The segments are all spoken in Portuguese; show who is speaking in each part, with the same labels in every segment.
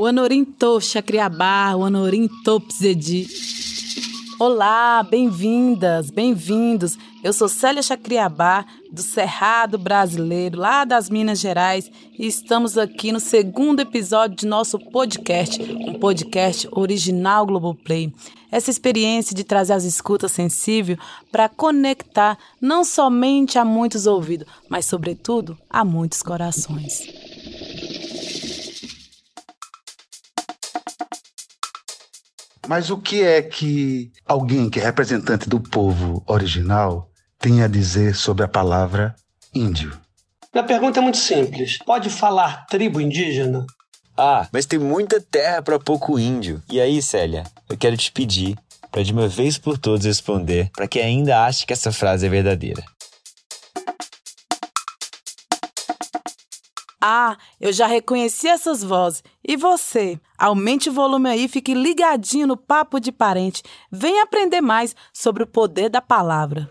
Speaker 1: O Anorim Chacriabá, o Anorim Pzedi. Olá, bem-vindas, bem-vindos. Eu sou Célia Chacriabá, do Cerrado Brasileiro, lá das Minas Gerais, e estamos aqui no segundo episódio de nosso podcast, um podcast original Globoplay. Essa experiência de trazer as escutas sensíveis para conectar não somente a muitos ouvidos, mas, sobretudo, a muitos corações.
Speaker 2: Mas o que é que alguém que é representante do povo original tem a dizer sobre a palavra índio?
Speaker 3: Minha pergunta é muito simples. Pode falar tribo indígena?
Speaker 4: Ah, mas tem muita terra para pouco índio. E aí, Célia, eu quero te pedir para de uma vez por todas responder para quem ainda acha que essa frase é verdadeira.
Speaker 1: Ah, eu já reconheci essas vozes. E você? Aumente o volume aí, fique ligadinho no Papo de Parente. Venha aprender mais sobre o poder da palavra.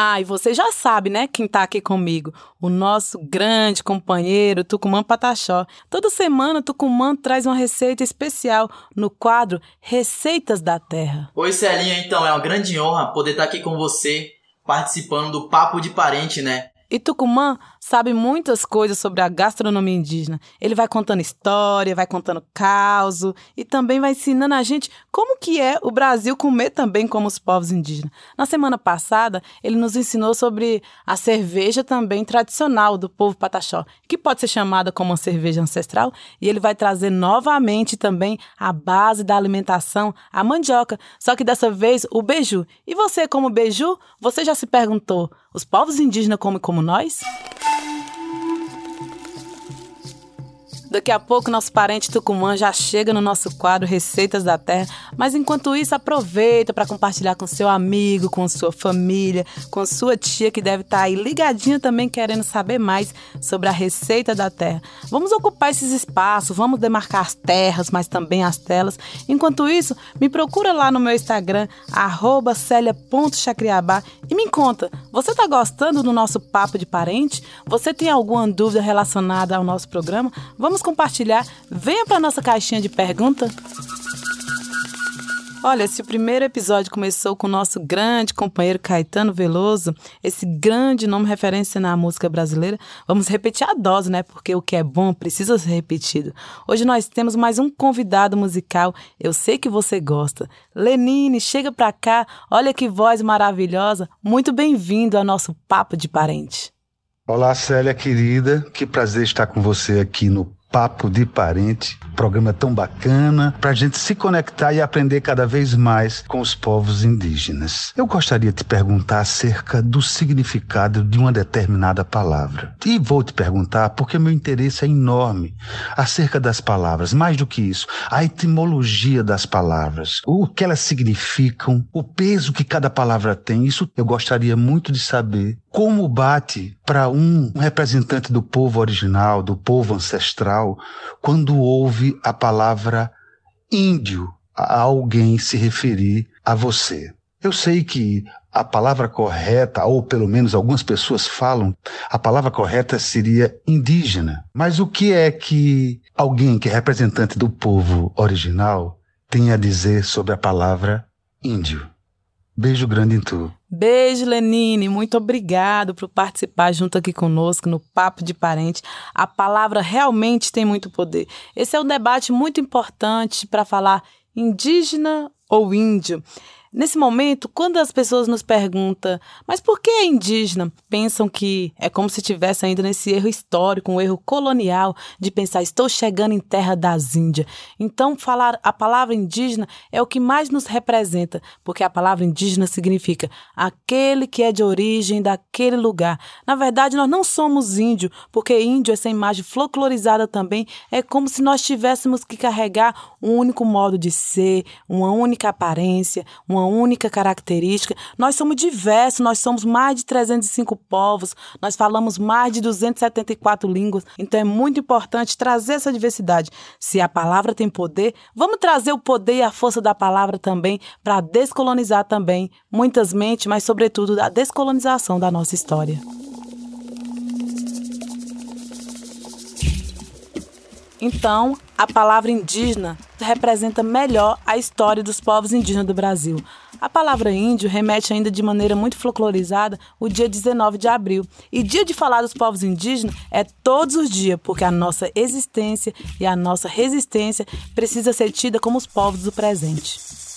Speaker 1: Ah, e você já sabe, né, quem tá aqui comigo? O nosso grande companheiro Tucumã Pataxó. Toda semana Tucumã traz uma receita especial no quadro Receitas da Terra.
Speaker 5: Oi, Celinha, então é uma grande honra poder estar aqui com você, participando do Papo de Parente, né?
Speaker 1: E Tucumã sabe muitas coisas sobre a gastronomia indígena. Ele vai contando história, vai contando caos e também vai ensinando a gente como que é o Brasil comer também como os povos indígenas. Na semana passada, ele nos ensinou sobre a cerveja também tradicional do povo pataxó, que pode ser chamada como uma cerveja ancestral, e ele vai trazer novamente também a base da alimentação, a mandioca, só que dessa vez o beiju. E você como beiju, você já se perguntou, os povos indígenas comem como nós? Daqui a pouco nosso parente Tucumã já chega no nosso quadro Receitas da Terra, mas enquanto isso aproveita para compartilhar com seu amigo, com sua família, com sua tia que deve estar tá aí ligadinha também querendo saber mais sobre a receita da terra. Vamos ocupar esses espaços, vamos demarcar as terras, mas também as telas. Enquanto isso, me procura lá no meu Instagram @celia.chacriabá e me conta, você está gostando do nosso papo de parente? Você tem alguma dúvida relacionada ao nosso programa? Vamos compartilhar. Venha para nossa caixinha de pergunta. Olha, se o primeiro episódio começou com o nosso grande companheiro Caetano Veloso, esse grande nome referência na música brasileira, vamos repetir a dose, né? Porque o que é bom precisa ser repetido. Hoje nós temos mais um convidado musical, eu sei que você gosta. Lenine, chega pra cá, olha que voz maravilhosa. Muito bem-vindo ao nosso Papo de Parente.
Speaker 2: Olá, Célia querida, que prazer estar com você aqui no Papo de Parente, programa tão bacana para a gente se conectar e aprender cada vez mais com os povos indígenas. Eu gostaria de te perguntar acerca do significado de uma determinada palavra. E vou te perguntar porque meu interesse é enorme acerca das palavras, mais do que isso, a etimologia das palavras, o que elas significam, o peso que cada palavra tem. Isso eu gostaria muito de saber como bate para um representante do povo original, do povo ancestral, quando ouve a palavra índio a alguém se referir a você. Eu sei que a palavra correta, ou pelo menos algumas pessoas falam, a palavra correta seria indígena. Mas o que é que alguém que é representante do povo original tem a dizer sobre a palavra índio? Beijo grande em tu.
Speaker 1: Beijo, Lenine. Muito obrigado por participar junto aqui conosco no Papo de Parente. A palavra realmente tem muito poder. Esse é um debate muito importante para falar indígena ou índio. Nesse momento, quando as pessoas nos perguntam, mas por que é indígena? Pensam que é como se estivesse ainda nesse erro histórico, um erro colonial de pensar, estou chegando em terra das Índias. Então, falar a palavra indígena é o que mais nos representa, porque a palavra indígena significa aquele que é de origem daquele lugar. Na verdade, nós não somos índio, porque índio, essa imagem folclorizada também, é como se nós tivéssemos que carregar um único modo de ser, uma única aparência, uma única característica. Nós somos diversos, nós somos mais de 305 povos, nós falamos mais de 274 línguas, então é muito importante trazer essa diversidade. Se a palavra tem poder, vamos trazer o poder e a força da palavra também para descolonizar também muitas mentes, mas sobretudo a descolonização da nossa história. Então, a palavra indígena representa melhor a história dos povos indígenas do Brasil. A palavra índio remete ainda de maneira muito folclorizada o dia 19 de abril. E dia de falar dos povos indígenas é todos os dias, porque a nossa existência e a nossa resistência precisa ser tida como os povos do presente.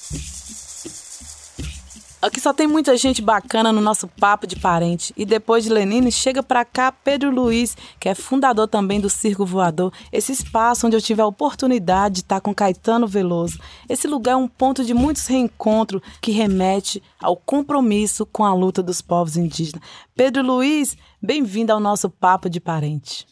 Speaker 1: Aqui só tem muita gente bacana no nosso papo de parente. E depois de Lenine, chega para cá Pedro Luiz, que é fundador também do Circo Voador, esse espaço onde eu tive a oportunidade de estar com Caetano Veloso. Esse lugar é um ponto de muitos reencontros que remete ao compromisso com a luta dos povos indígenas. Pedro Luiz, bem-vindo ao nosso papo de parente.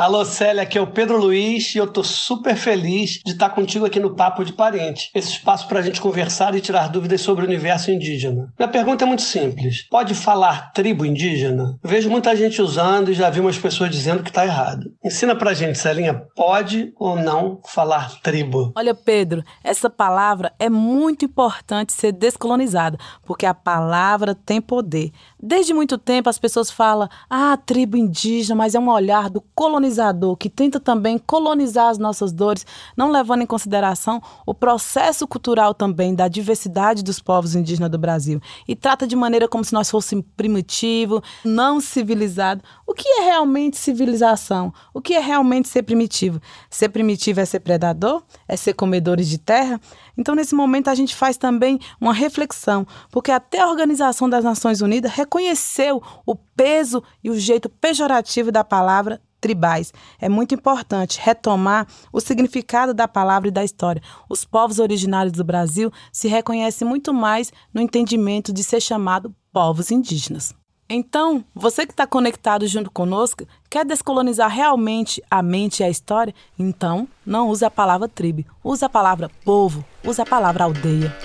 Speaker 3: Alô, Célia, aqui é o Pedro Luiz e eu tô super feliz de estar contigo aqui no Papo de Parente, esse espaço para a gente conversar e tirar dúvidas sobre o universo indígena. Minha pergunta é muito simples: pode falar tribo indígena? vejo muita gente usando e já vi umas pessoas dizendo que está errado. Ensina pra gente, Celinha, pode ou não falar tribo?
Speaker 1: Olha, Pedro, essa palavra é muito importante ser descolonizada, porque a palavra tem poder. Desde muito tempo as pessoas falam, ah, tribo indígena, mas é um olhar do colonizador que tenta também colonizar as nossas dores, não levando em consideração o processo cultural também da diversidade dos povos indígenas do Brasil. E trata de maneira como se nós fôssemos primitivo, não civilizado. O que é realmente civilização? O que é realmente ser primitivo? Ser primitivo é ser predador? É ser comedores de terra? Então, nesse momento, a gente faz também uma reflexão, porque até a Organização das Nações Unidas reconheceu o peso e o jeito pejorativo da palavra tribais. É muito importante retomar o significado da palavra e da história. Os povos originários do Brasil se reconhecem muito mais no entendimento de ser chamado povos indígenas. Então, você que está conectado junto conosco, quer descolonizar realmente a mente e a história? Então, não use a palavra tribo, use a palavra povo, use a palavra aldeia.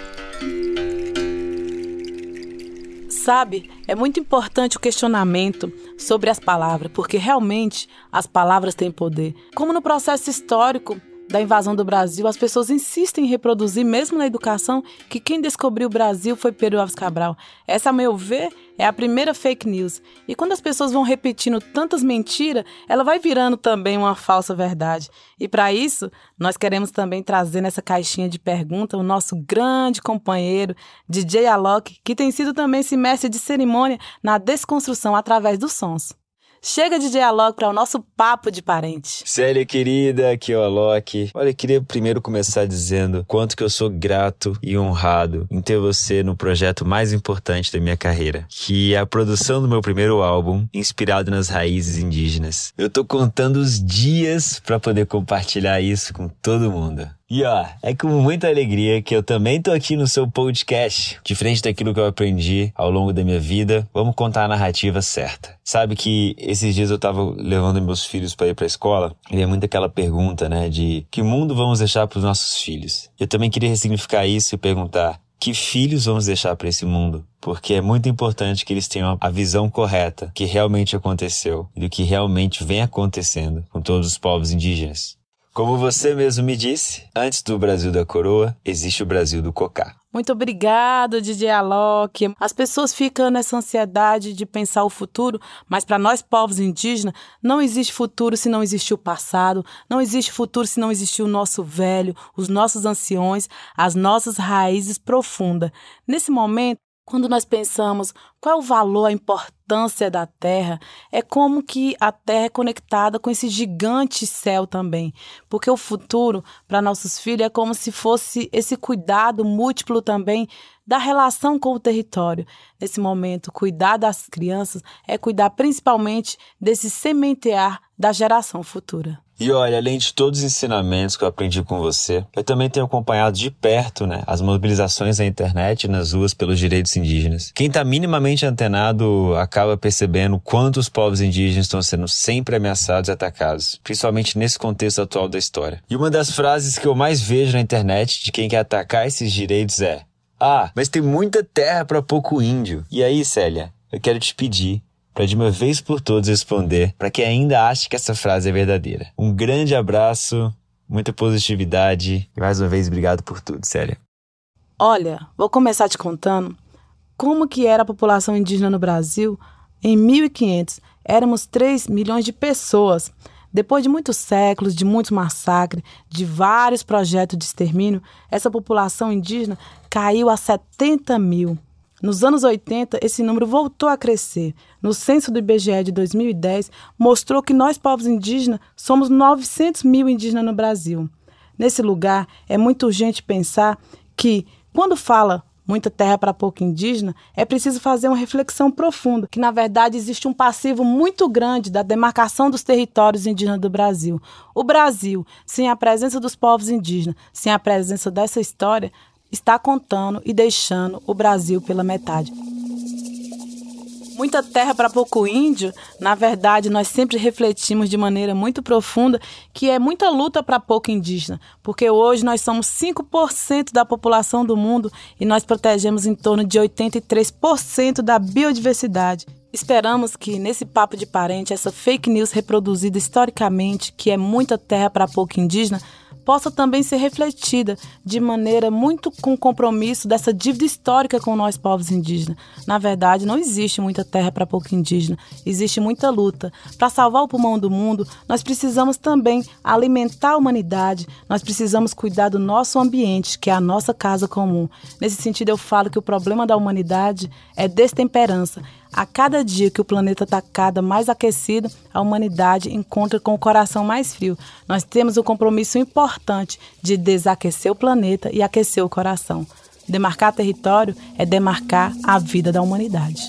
Speaker 1: Sabe, é muito importante o questionamento sobre as palavras, porque realmente as palavras têm poder. Como no processo histórico, da invasão do Brasil, as pessoas insistem em reproduzir, mesmo na educação, que quem descobriu o Brasil foi Pedro Alves Cabral. Essa, a meu ver, é a primeira fake news. E quando as pessoas vão repetindo tantas mentiras, ela vai virando também uma falsa verdade. E para isso, nós queremos também trazer nessa caixinha de pergunta o nosso grande companheiro, DJ Alok, que tem sido também esse mestre de cerimônia na desconstrução através dos sons. Chega de diálogo para o nosso papo de parente.
Speaker 4: Célia querida, aqui é o Alok. Olha, eu queria primeiro começar dizendo quanto que eu sou grato e honrado em ter você no projeto mais importante da minha carreira, que é a produção do meu primeiro álbum, inspirado nas raízes indígenas. Eu tô contando os dias para poder compartilhar isso com todo mundo. E ó, é com muita alegria que eu também tô aqui no seu podcast. Diferente daquilo que eu aprendi ao longo da minha vida, vamos contar a narrativa certa. Sabe que esses dias eu tava levando meus filhos para ir pra escola e é muito aquela pergunta, né, de que mundo vamos deixar para os nossos filhos? Eu também queria ressignificar isso e perguntar que filhos vamos deixar para esse mundo? Porque é muito importante que eles tenham a visão correta que realmente aconteceu e do que realmente vem acontecendo com todos os povos indígenas. Como você mesmo me disse, antes do Brasil da coroa, existe o Brasil do cocá.
Speaker 1: Muito obrigado, DJ Alok. As pessoas ficam nessa ansiedade de pensar o futuro, mas para nós povos indígenas, não existe futuro se não existiu o passado, não existe futuro se não existiu o nosso velho, os nossos anciões, as nossas raízes profundas. Nesse momento, quando nós pensamos qual é o valor, a importância da Terra, é como que a Terra é conectada com esse gigante céu também. Porque o futuro para nossos filhos é como se fosse esse cuidado múltiplo também da relação com o território. Nesse momento, cuidar das crianças é cuidar principalmente desse sementear da geração futura.
Speaker 4: E olha, além de todos os ensinamentos que eu aprendi com você, eu também tenho acompanhado de perto, né, as mobilizações na internet e nas ruas pelos direitos indígenas. Quem está minimamente antenado acaba percebendo quanto os povos indígenas estão sendo sempre ameaçados e atacados, principalmente nesse contexto atual da história. E uma das frases que eu mais vejo na internet de quem quer atacar esses direitos é: Ah, mas tem muita terra para pouco índio. E aí, Célia, eu quero te pedir para de uma vez por todas responder para quem ainda acha que essa frase é verdadeira. Um grande abraço, muita positividade e mais uma vez obrigado por tudo, Célia.
Speaker 1: Olha, vou começar te contando como que era a população indígena no Brasil em 1500. Éramos 3 milhões de pessoas. Depois de muitos séculos, de muitos massacres, de vários projetos de extermínio, essa população indígena caiu a 70 mil. Nos anos 80, esse número voltou a crescer. No censo do IBGE de 2010, mostrou que nós, povos indígenas, somos 900 mil indígenas no Brasil. Nesse lugar, é muito urgente pensar que, quando fala muita terra para pouco indígena, é preciso fazer uma reflexão profunda, que na verdade existe um passivo muito grande da demarcação dos territórios indígenas do Brasil. O Brasil, sem a presença dos povos indígenas, sem a presença dessa história, está contando e deixando o Brasil pela metade. Muita terra para pouco índio, na verdade, nós sempre refletimos de maneira muito profunda que é muita luta para pouco indígena, porque hoje nós somos 5% da população do mundo e nós protegemos em torno de 83% da biodiversidade. Esperamos que nesse papo de parente, essa fake news reproduzida historicamente, que é muita terra para pouco indígena, possa também ser refletida de maneira muito com compromisso dessa dívida histórica com nós povos indígenas. Na verdade, não existe muita terra para pouco indígena, existe muita luta. Para salvar o pulmão do mundo, nós precisamos também alimentar a humanidade, nós precisamos cuidar do nosso ambiente, que é a nossa casa comum. Nesse sentido, eu falo que o problema da humanidade é destemperança. A cada dia que o planeta está cada mais aquecido, a humanidade encontra com o coração mais frio. Nós temos um compromisso importante de desaquecer o planeta e aquecer o coração. Demarcar território é demarcar a vida da humanidade.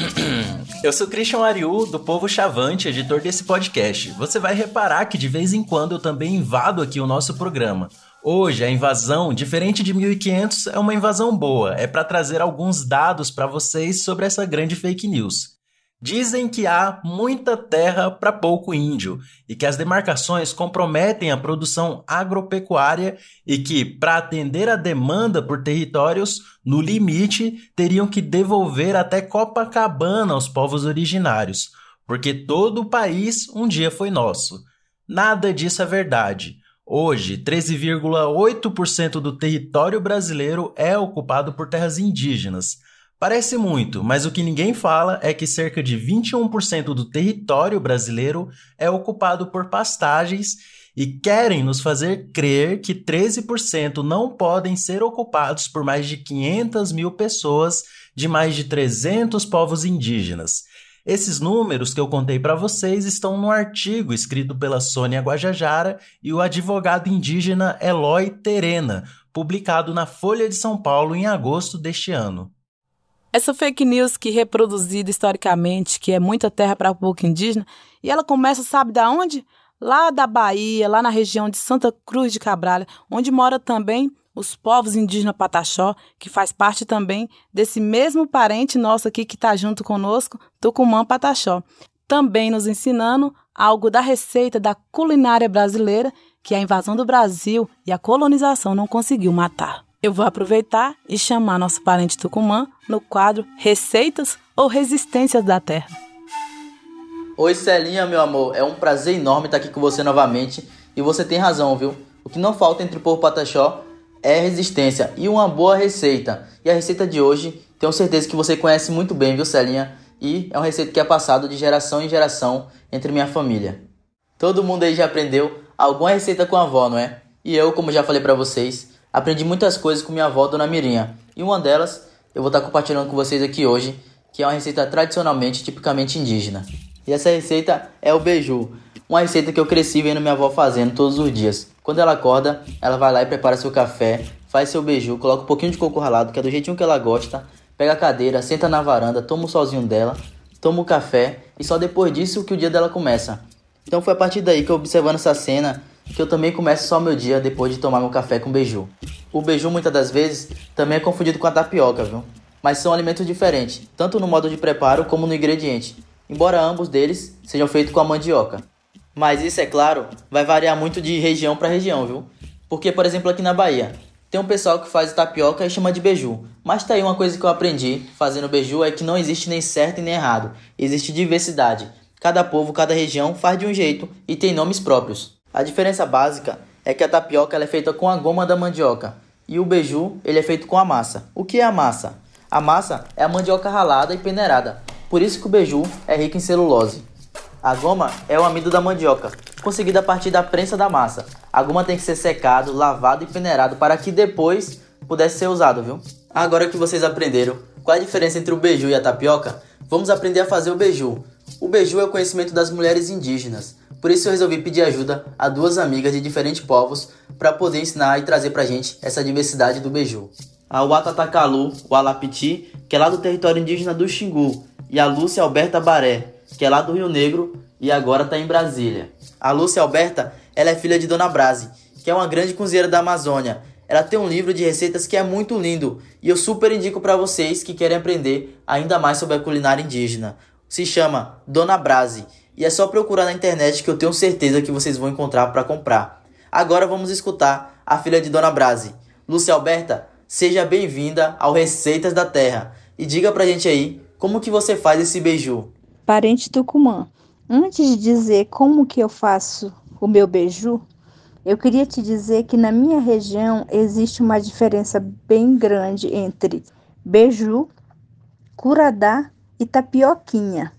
Speaker 6: Eu sou Christian Ariu, do Povo Chavante, editor desse podcast. Você vai reparar que de vez em quando eu também invado aqui o nosso programa. Hoje, a invasão, diferente de 1500, é uma invasão boa. É para trazer alguns dados para vocês sobre essa grande fake news. Dizem que há muita terra para pouco índio e que as demarcações comprometem a produção agropecuária e que, para atender a demanda por territórios, no limite, teriam que devolver até Copacabana aos povos originários, porque todo o país um dia foi nosso. Nada disso é verdade. Hoje, 13,8% do território brasileiro é ocupado por terras indígenas. Parece muito, mas o que ninguém fala é que cerca de 21% do território brasileiro é ocupado por pastagens e querem nos fazer crer que 13% não podem ser ocupados por mais de 500 mil pessoas de mais de 300 povos indígenas. Esses números que eu contei para vocês estão no artigo escrito pela Sônia Guajajara e o advogado indígena Eloy Terena, publicado na Folha de São Paulo em agosto deste ano.
Speaker 1: Essa fake news que reproduzida historicamente, que é muita terra para pouco indígena, e ela começa, sabe da onde? Lá da Bahia, lá na região de Santa Cruz de Cabral, onde mora também os povos indígenas Pataxó, que faz parte também desse mesmo parente nosso aqui que está junto conosco, Tucumã Pataxó. Também nos ensinando algo da receita da culinária brasileira que a invasão do Brasil e a colonização não conseguiu matar. Eu vou aproveitar e chamar nosso parente Tucumã no quadro Receitas ou Resistências da Terra.
Speaker 7: Oi Celinha, meu amor, é um prazer enorme estar aqui com você novamente e você tem razão, viu? O que não falta entre o povo Pataxó é resistência e uma boa receita. E a receita de hoje, tenho certeza que você conhece muito bem, viu, Celinha? E é uma receita que é passada de geração em geração entre minha família. Todo mundo aí já aprendeu alguma receita com a avó, não é? E eu, como já falei para vocês, aprendi muitas coisas com minha avó, Dona Mirinha. E uma delas eu vou estar compartilhando com vocês aqui hoje, que é uma receita tradicionalmente, tipicamente indígena. E essa receita é o beiju, uma receita que eu cresci vendo minha avó fazendo todos os dias. Quando ela acorda, ela vai lá e prepara seu café, faz seu beiju, coloca um pouquinho de coco ralado, que é do jeitinho que ela gosta, pega a cadeira, senta na varanda, toma o solzinho dela, toma o café e só depois disso que o dia dela começa. Então foi a partir daí que eu observando essa cena que eu também começo só meu dia depois de tomar meu café com beiju. O beiju muitas das vezes também é confundido com a tapioca, viu? Mas são alimentos diferentes, tanto no modo de preparo como no ingrediente, embora ambos deles sejam feitos com a mandioca. Mas isso, é claro, vai variar muito de região para região, viu? Porque, por exemplo, aqui na Bahia, tem um pessoal que faz tapioca e chama de beiju. Mas tá aí uma coisa que eu aprendi fazendo beiju é que não existe nem certo e nem errado. Existe diversidade. Cada povo, cada região faz de um jeito e tem nomes próprios. A diferença básica é que a tapioca é feita com a goma da mandioca e o beiju ele é feito com a massa. O que é a massa? A massa é a mandioca ralada e peneirada. Por isso que o beiju é rico em celulose. A goma é o amido da mandioca, conseguido a partir da prensa da massa. A goma tem que ser secado, lavado e peneirado para que depois pudesse ser usado, viu? Agora que vocês aprenderam qual é a diferença entre o beiju e a tapioca, vamos aprender a fazer o beiju. O beiju é o conhecimento das mulheres indígenas. Por isso eu resolvi pedir ajuda a duas amigas de diferentes povos para poder ensinar e trazer pra gente essa diversidade do beiju. A Watatakalu, o Alapiti, que é lá do território indígena do Xingu, e a Lúcia Alberta Baré, que é lá do Rio Negro e agora está em Brasília. A Lúcia Alberta, ela é filha de Dona Brase, que é uma grande cozinheira da Amazônia. Ela tem um livro de receitas que é muito lindo e eu super indico para vocês que querem aprender ainda mais sobre a culinária indígena. Se chama Dona Brase e é só procurar na internet que eu tenho certeza que vocês vão encontrar para comprar. Agora vamos escutar a filha de Dona Brase. Lúcia Alberta, seja bem-vinda ao Receitas da Terra e diga pra gente aí como que você faz esse beiju
Speaker 8: parente Tucumã. Antes de dizer como que eu faço o meu beiju, eu queria te dizer que na minha região existe uma diferença bem grande entre beiju, curadá e tapioquinha.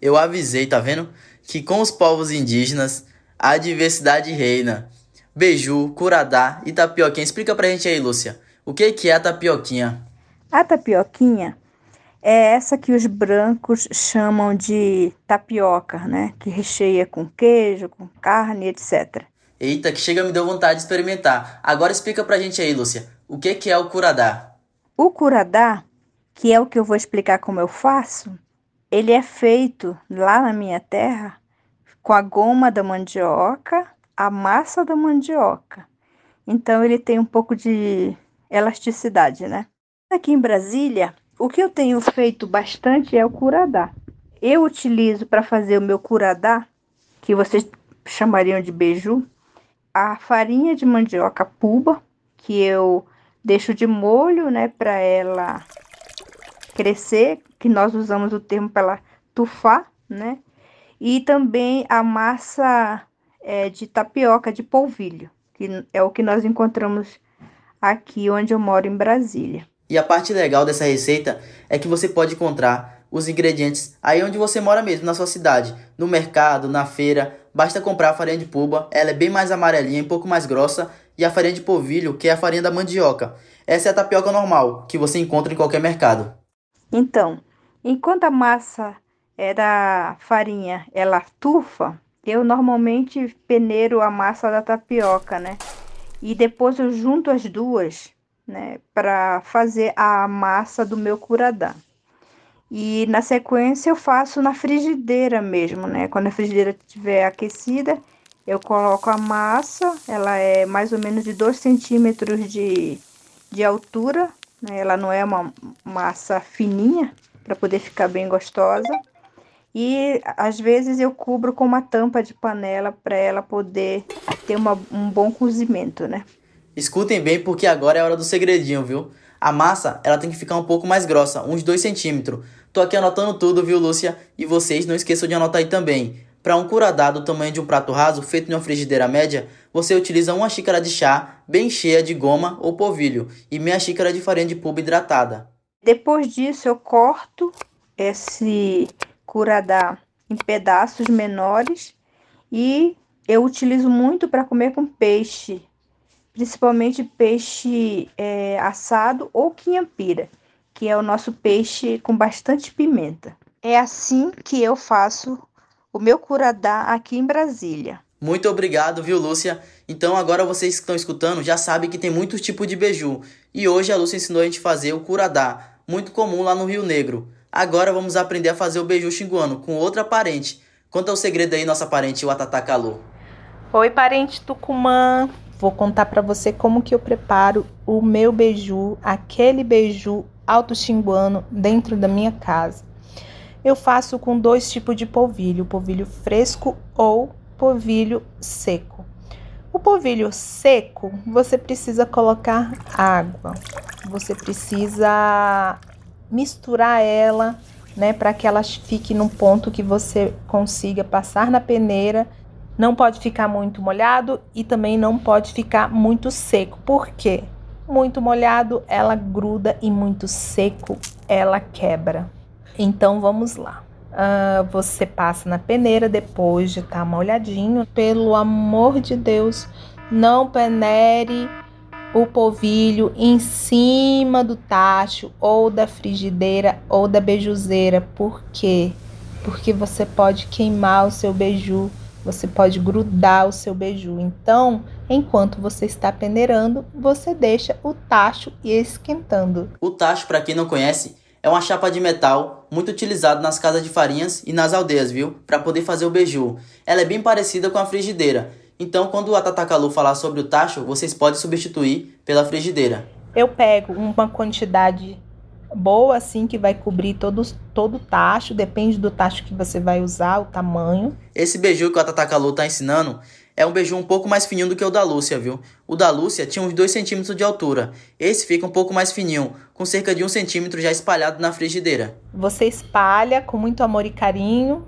Speaker 7: Eu avisei, tá vendo? Que com os povos indígenas a diversidade reina. Beiju, curadá e tapioquinha. Explica pra gente aí, Lúcia. O que que é a tapioquinha?
Speaker 8: A tapioquinha é essa que os brancos chamam de tapioca, né? Que recheia com queijo, com carne, etc.
Speaker 7: Eita, que chega me deu vontade de experimentar. Agora explica pra gente aí, Lúcia, o que, que é o curadá?
Speaker 8: O curadá, que é o que eu vou explicar como eu faço, ele é feito lá na minha terra com a goma da mandioca, a massa da mandioca. Então ele tem um pouco de elasticidade, né? Aqui em Brasília, o que eu tenho feito bastante é o curadá. Eu utilizo para fazer o meu curadá, que vocês chamariam de beiju, a farinha de mandioca puba, que eu deixo de molho, né, para ela crescer, que nós usamos o termo para ela tufar, né? E também a massa é, de tapioca de polvilho, que é o que nós encontramos aqui onde eu moro em Brasília.
Speaker 7: E a parte legal dessa receita é que você pode encontrar os ingredientes aí onde você mora mesmo, na sua cidade, no mercado, na feira. Basta comprar a farinha de puba, ela é bem mais amarelinha, um pouco mais grossa, e a farinha de polvilho, que é a farinha da mandioca. Essa é a tapioca normal, que você encontra em qualquer mercado.
Speaker 8: Então, enquanto a massa é da farinha, ela tufa, eu normalmente peneiro a massa da tapioca, né? E depois eu junto as duas né, para fazer a massa do meu curadá. E na sequência eu faço na frigideira mesmo, né? Quando a frigideira estiver aquecida, eu coloco a massa, ela é mais ou menos de 2 centímetros de, de altura, né? ela não é uma massa fininha, para poder ficar bem gostosa. E às vezes eu cubro com uma tampa de panela para ela poder ter uma, um bom cozimento, né?
Speaker 7: Escutem bem porque agora é a hora do segredinho, viu? A massa, ela tem que ficar um pouco mais grossa, uns 2 centímetros. Tô aqui anotando tudo, viu, Lúcia? E vocês não esqueçam de anotar aí também. Para um curadá do tamanho de um prato raso, feito em uma frigideira média, você utiliza uma xícara de chá bem cheia de goma ou polvilho e meia xícara de farinha de puba hidratada.
Speaker 8: Depois disso, eu corto esse curadá em pedaços menores e eu utilizo muito para comer com peixe, principalmente peixe é, assado ou quinhampira, que é o nosso peixe com bastante pimenta. É assim que eu faço o meu curadá aqui em Brasília.
Speaker 7: Muito obrigado, viu, Lúcia? Então agora vocês que estão escutando já sabem que tem muitos tipos de beiju. E hoje a Lúcia ensinou a gente a fazer o curadá, muito comum lá no Rio Negro. Agora vamos aprender a fazer o beiju xinguano com outra parente. Conta o segredo aí, nossa parente, o Atatacalô.
Speaker 9: Oi, parente Tucumã vou contar para você como que eu preparo o meu beiju, aquele beiju alto xinguano dentro da minha casa. Eu faço com dois tipos de polvilho, polvilho fresco ou polvilho seco. O polvilho seco, você precisa colocar água. Você precisa misturar ela, né, para que ela fique num ponto que você consiga passar na peneira. Não pode ficar muito molhado e também não pode ficar muito seco. Por quê? Muito molhado ela gruda e muito seco ela quebra. Então vamos lá. Uh, você passa na peneira depois de estar tá molhadinho. Pelo amor de Deus, não penere o polvilho em cima do tacho ou da frigideira ou da beijuzeira. Por quê? Porque você pode queimar o seu beiju, você pode grudar o seu beiju. Então, enquanto você está peneirando, você deixa o tacho esquentando.
Speaker 7: O tacho, para quem não conhece, é uma chapa de metal muito utilizado nas casas de farinhas e nas aldeias, viu? Para poder fazer o beiju. Ela é bem parecida com a frigideira. Então, quando a Tatakalu falar sobre o tacho, vocês podem substituir pela frigideira.
Speaker 9: Eu pego uma quantidade boa assim que vai cobrir todo, todo o tacho, depende do tacho que você vai usar, o tamanho.
Speaker 7: Esse beiju que o Tatakalu tá ensinando é um beiju um pouco mais fininho do que o da Lúcia, viu? O da Lúcia tinha uns 2 centímetros de altura. Esse fica um pouco mais fininho, com cerca de 1 um centímetro já espalhado na frigideira.
Speaker 9: Você espalha com muito amor e carinho,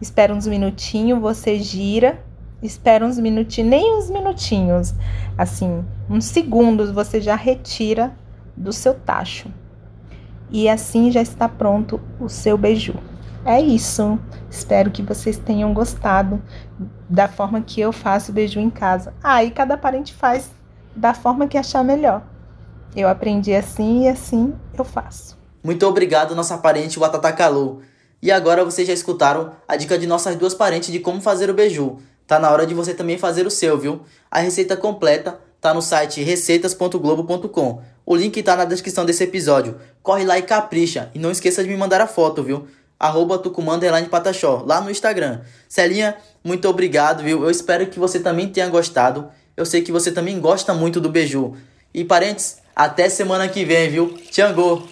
Speaker 9: espera uns minutinhos, você gira, espera uns minutinhos, nem uns minutinhos, assim, uns segundos você já retira do seu tacho. E assim já está pronto o seu beiju. É isso. Espero que vocês tenham gostado da forma que eu faço o beiju em casa. Ah, e cada parente faz da forma que achar melhor. Eu aprendi assim e assim eu faço.
Speaker 7: Muito obrigado, nossa parente Watata Kalu. E agora vocês já escutaram a dica de nossas duas parentes de como fazer o beiju. Tá na hora de você também fazer o seu, viu? A receita completa tá no site receitas.globo.com. O link tá na descrição desse episódio. Corre lá e capricha. E não esqueça de me mandar a foto, viu? arroba Patachó, lá no Instagram. Celinha, muito obrigado, viu? Eu espero que você também tenha gostado. Eu sei que você também gosta muito do beiju. E parentes, até semana que vem, viu? Tchangô!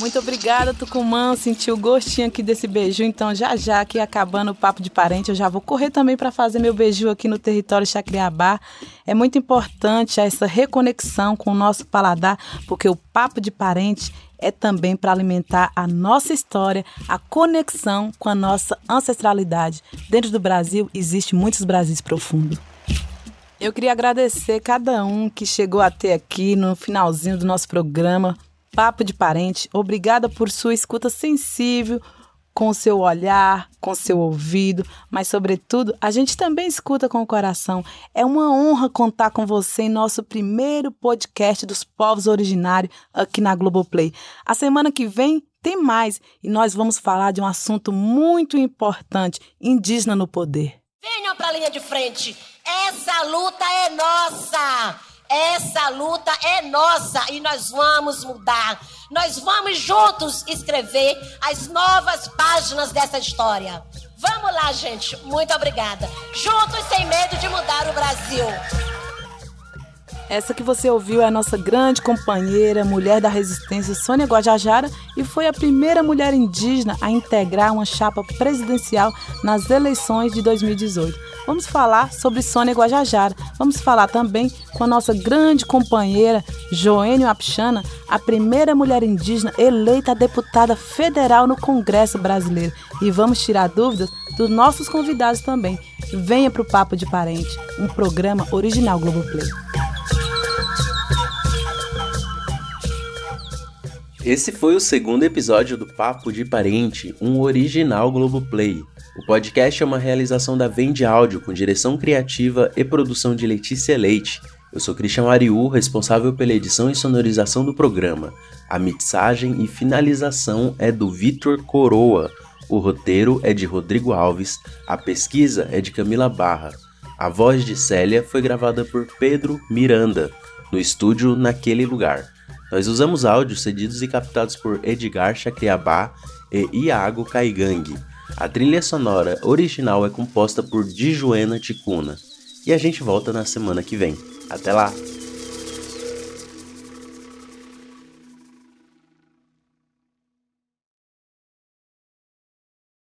Speaker 1: Muito obrigada, Tucumã. Senti o gostinho aqui desse beiju. Então, já já, aqui acabando o papo de parente, eu já vou correr também para fazer meu beiju aqui no território Chacriabá. É muito importante essa reconexão com o nosso paladar, porque o papo de parente é também para alimentar a nossa história, a conexão com a nossa ancestralidade. Dentro do Brasil, existe muitos Brasis profundos. Eu queria agradecer cada um que chegou até aqui no finalzinho do nosso programa. Papo de Parente, obrigada por sua escuta sensível, com seu olhar, com seu ouvido, mas, sobretudo, a gente também escuta com o coração. É uma honra contar com você em nosso primeiro podcast dos povos originários aqui na Globoplay. A semana que vem tem mais e nós vamos falar de um assunto muito importante: indígena no poder.
Speaker 10: Venham para a linha de frente. Essa luta é nossa. Essa luta é nossa e nós vamos mudar. Nós vamos juntos escrever as novas páginas dessa história. Vamos lá, gente. Muito obrigada. Juntos sem medo de mudar o Brasil.
Speaker 1: Essa que você ouviu é a nossa grande companheira, mulher da resistência, Sônia Guajajara, e foi a primeira mulher indígena a integrar uma chapa presidencial nas eleições de 2018. Vamos falar sobre Sônia Guajajara. Vamos falar também com a nossa grande companheira, Joênio Apchana, a primeira mulher indígena eleita deputada federal no Congresso Brasileiro. E vamos tirar dúvidas dos nossos convidados também. Venha para o Papo de Parente, um programa original Globoplay.
Speaker 6: Esse foi o segundo episódio do Papo de Parente, um original Globoplay. O podcast é uma realização da Vende Áudio, com direção criativa e produção de Letícia Leite. Eu sou Christian Ariu, responsável pela edição e sonorização do programa. A mixagem e finalização é do Vitor Coroa. O roteiro é de Rodrigo Alves. A pesquisa é de Camila Barra. A voz de Célia foi gravada por Pedro Miranda, no estúdio Naquele Lugar. Nós usamos áudios cedidos e captados por Edgar Chacriabá e Iago Caigang. A trilha sonora original é composta por Dijuena Ticuna. E a gente volta na semana que vem. Até lá!